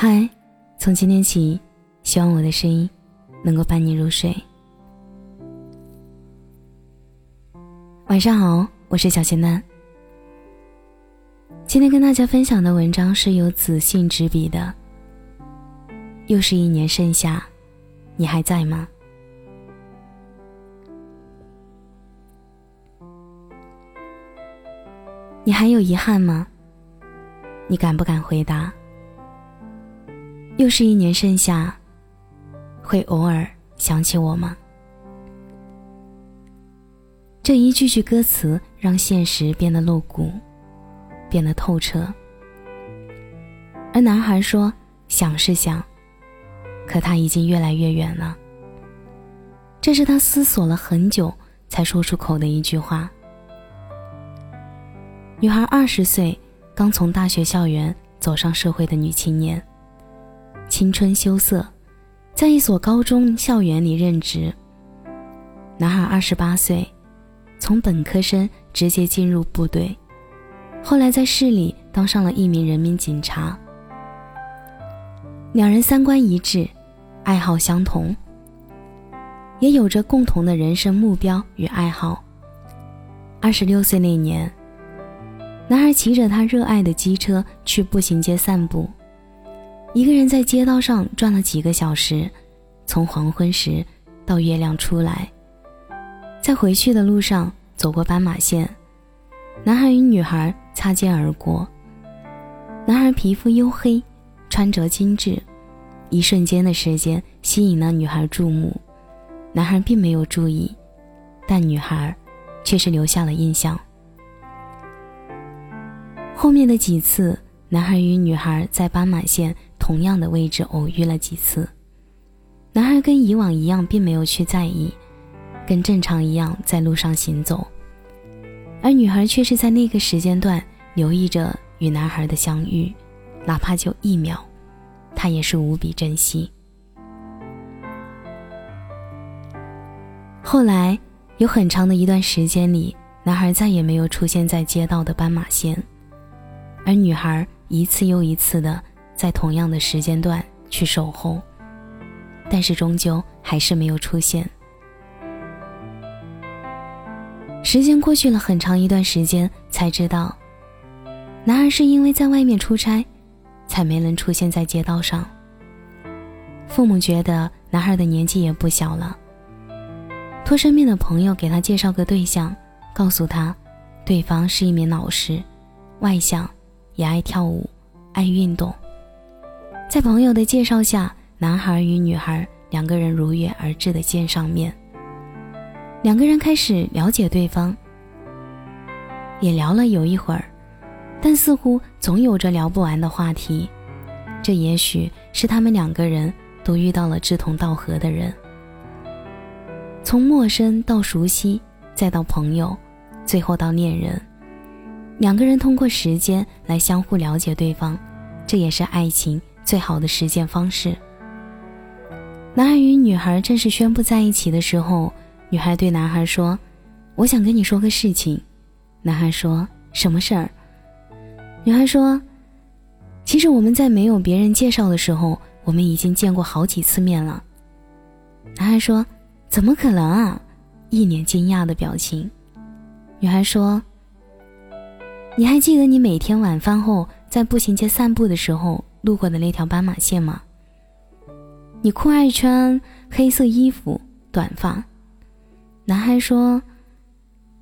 嗨，从今天起，希望我的声音能够伴你入睡。晚上好，我是小仙丹。今天跟大家分享的文章是由子信执笔的。又是一年盛夏，你还在吗？你还有遗憾吗？你敢不敢回答？又是一年盛夏，会偶尔想起我吗？这一句句歌词让现实变得露骨，变得透彻。而男孩说：“想是想，可他已经越来越远了。”这是他思索了很久才说出口的一句话。女孩二十岁，刚从大学校园走上社会的女青年，青春羞涩，在一所高中校园里任职。男孩二十八岁，从本科生直接进入部队，后来在市里当上了一名人民警察。两人三观一致，爱好相同，也有着共同的人生目标与爱好。二十六岁那年。男孩骑着他热爱的机车去步行街散步，一个人在街道上转了几个小时，从黄昏时到月亮出来。在回去的路上走过斑马线，男孩与女孩擦肩而过。男孩皮肤黝黑，穿着精致，一瞬间的时间吸引了女孩注目。男孩并没有注意，但女孩却是留下了印象。后面的几次，男孩与女孩在斑马线同样的位置偶遇了几次。男孩跟以往一样，并没有去在意，跟正常一样在路上行走，而女孩却是在那个时间段留意着与男孩的相遇，哪怕就一秒，她也是无比珍惜。后来有很长的一段时间里，男孩再也没有出现在街道的斑马线。而女孩一次又一次的在同样的时间段去守候，但是终究还是没有出现。时间过去了很长一段时间，才知道，男孩是因为在外面出差，才没能出现在街道上。父母觉得男孩的年纪也不小了，托身边的朋友给他介绍个对象，告诉他，对方是一名老师，外向。也爱跳舞，爱运动。在朋友的介绍下，男孩与女孩两个人如约而至的见上面。两个人开始了解对方，也聊了有一会儿，但似乎总有着聊不完的话题。这也许是他们两个人都遇到了志同道合的人。从陌生到熟悉，再到朋友，最后到恋人。两个人通过时间来相互了解对方，这也是爱情最好的实践方式。男孩与女孩正式宣布在一起的时候，女孩对男孩说：“我想跟你说个事情。”男孩说：“什么事儿？”女孩说：“其实我们在没有别人介绍的时候，我们已经见过好几次面了。”男孩说：“怎么可能啊？”一脸惊讶的表情。女孩说。你还记得你每天晚饭后在步行街散步的时候路过的那条斑马线吗？你酷爱穿黑色衣服、短发。男孩说：“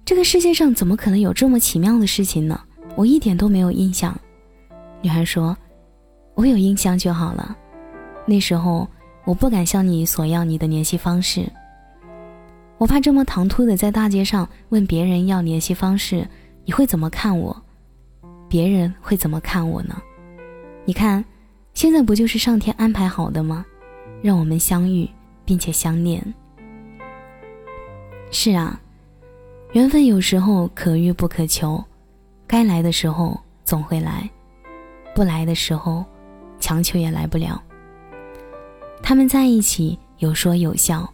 这个世界上怎么可能有这么奇妙的事情呢？我一点都没有印象。”女孩说：“我有印象就好了。那时候我不敢向你索要你的联系方式，我怕这么唐突的在大街上问别人要联系方式，你会怎么看我？”别人会怎么看我呢？你看，现在不就是上天安排好的吗？让我们相遇并且相恋。是啊，缘分有时候可遇不可求，该来的时候总会来，不来的时候，强求也来不了。他们在一起有说有笑，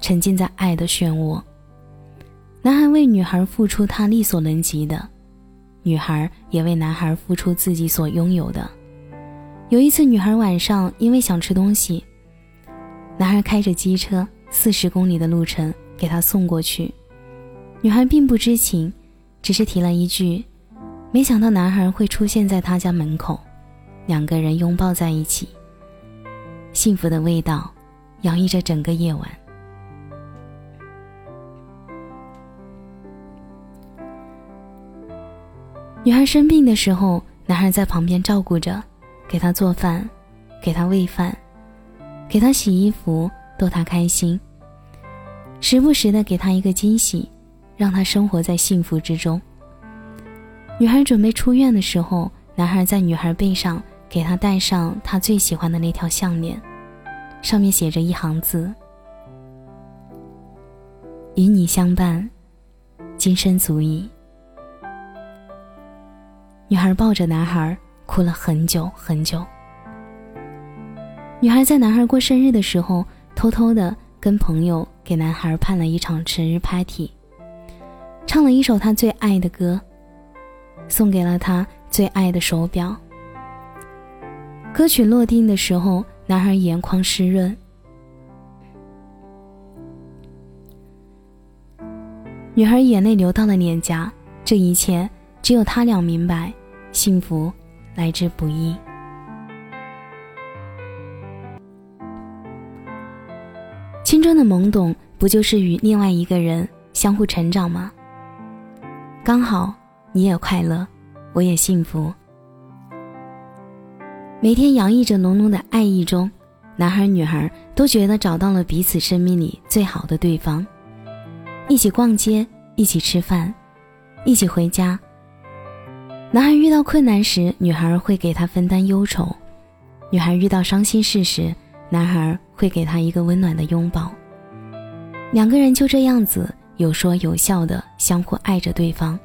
沉浸在爱的漩涡。男孩为女孩付出他力所能及的。女孩也为男孩付出自己所拥有的，有一次，女孩晚上因为想吃东西，男孩开着机车四十公里的路程给她送过去。女孩并不知情，只是提了一句：“没想到男孩会出现在她家门口。”两个人拥抱在一起，幸福的味道洋溢着整个夜晚。女孩生病的时候，男孩在旁边照顾着，给她做饭，给她喂饭，给她洗衣服，逗她开心，时不时的给她一个惊喜，让她生活在幸福之中。女孩准备出院的时候，男孩在女孩背上给她戴上她最喜欢的那条项链，上面写着一行字：“与你相伴，今生足矣。”女孩抱着男孩哭了很久很久。女孩在男孩过生日的时候，偷偷的跟朋友给男孩办了一场生日 party，唱了一首他最爱的歌，送给了他最爱的手表。歌曲落定的时候，男孩眼眶湿润，女孩眼泪流到了脸颊。这一切只有他俩明白。幸福来之不易。青春的懵懂，不就是与另外一个人相互成长吗？刚好你也快乐，我也幸福。每天洋溢着浓浓的爱意中，男孩女孩都觉得找到了彼此生命里最好的对方。一起逛街，一起吃饭，一起回家。男孩遇到困难时，女孩会给他分担忧愁；女孩遇到伤心事时，男孩会给她一个温暖的拥抱。两个人就这样子有说有笑的相互爱着对方，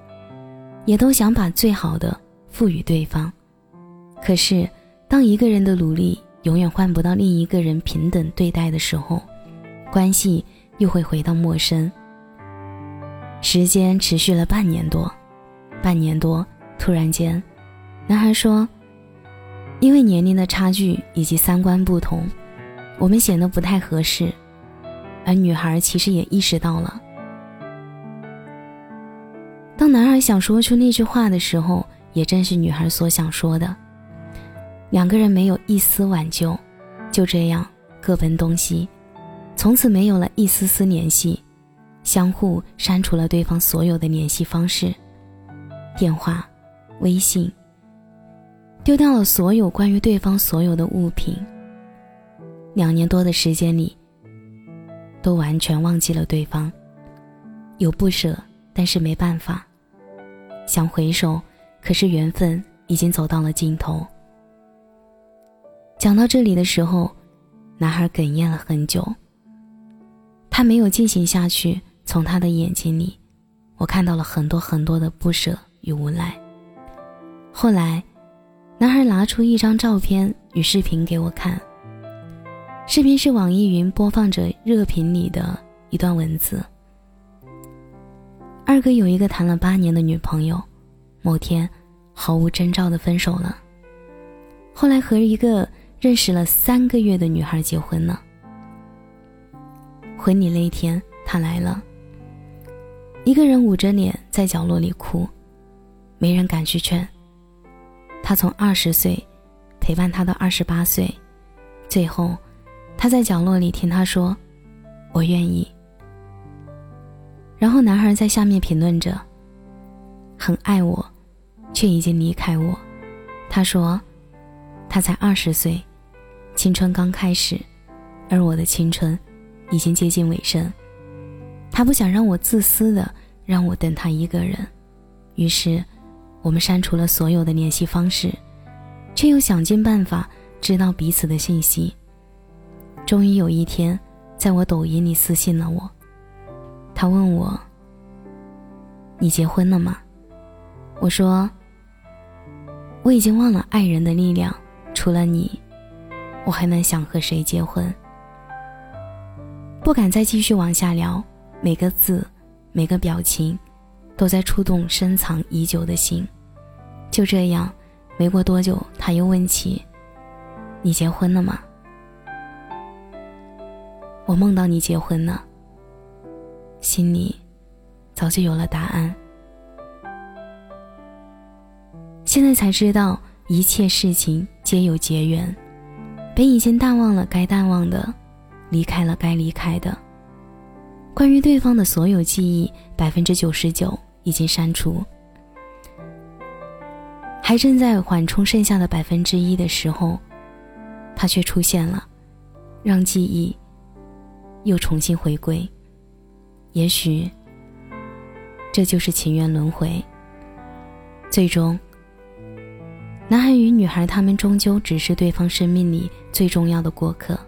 也都想把最好的赋予对方。可是，当一个人的努力永远换不到另一个人平等对待的时候，关系又会回到陌生。时间持续了半年多，半年多。突然间，男孩说：“因为年龄的差距以及三观不同，我们显得不太合适。”而女孩其实也意识到了。当男孩想说出那句话的时候，也正是女孩所想说的。两个人没有一丝挽救，就这样各奔东西，从此没有了一丝丝联系，相互删除了对方所有的联系方式、电话。微信，丢掉了所有关于对方所有的物品。两年多的时间里，都完全忘记了对方。有不舍，但是没办法。想回首，可是缘分已经走到了尽头。讲到这里的时候，男孩哽咽了很久。他没有进行下去，从他的眼睛里，我看到了很多很多的不舍与无奈。后来，男孩拿出一张照片与视频给我看。视频是网易云播放着热评里的一段文字：“二哥有一个谈了八年的女朋友，某天毫无征兆的分手了。后来和一个认识了三个月的女孩结婚了。婚礼那天，他来了，一个人捂着脸在角落里哭，没人敢去劝。”他从二十岁陪伴他到二十八岁，最后，他在角落里听他说：“我愿意。”然后男孩在下面评论着：“很爱我，却已经离开我。”他说：“他才二十岁，青春刚开始，而我的青春已经接近尾声。他不想让我自私的让我等他一个人，于是。”我们删除了所有的联系方式，却又想尽办法知道彼此的信息。终于有一天，在我抖音里私信了我，他问我：“你结婚了吗？”我说：“我已经忘了爱人的力量，除了你，我还能想和谁结婚？”不敢再继续往下聊，每个字，每个表情，都在触动深藏已久的心。就这样，没过多久，他又问起：“你结婚了吗？我梦到你结婚了，心里早就有了答案。现在才知道，一切事情皆有结缘。本已经淡忘了该淡忘的，离开了该离开的。关于对方的所有记忆，百分之九十九已经删除。还正在缓冲剩下的百分之一的时候，他却出现了，让记忆又重新回归。也许，这就是情缘轮回。最终，男孩与女孩，他们终究只是对方生命里最重要的过客，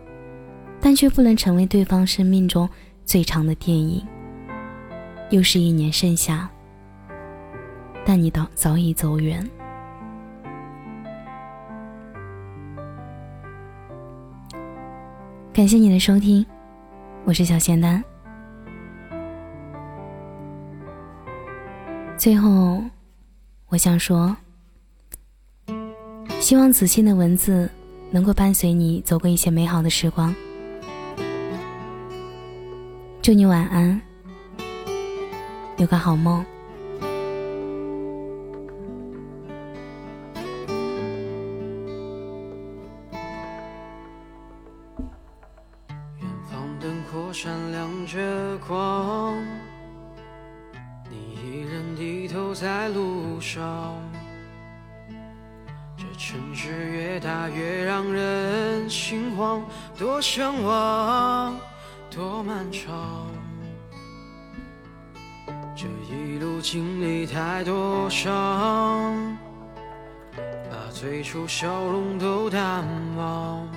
但却不能成为对方生命中最长的电影。又是一年盛夏，但你早早已走远。感谢你的收听，我是小仙丹。最后，我想说，希望子欣的文字能够伴随你走过一些美好的时光。祝你晚安，有个好梦。闪亮着光，你依然低头在路上。这城市越大越让人心慌，多向往，多漫长。这一路经历太多伤，把最初笑容都淡忘。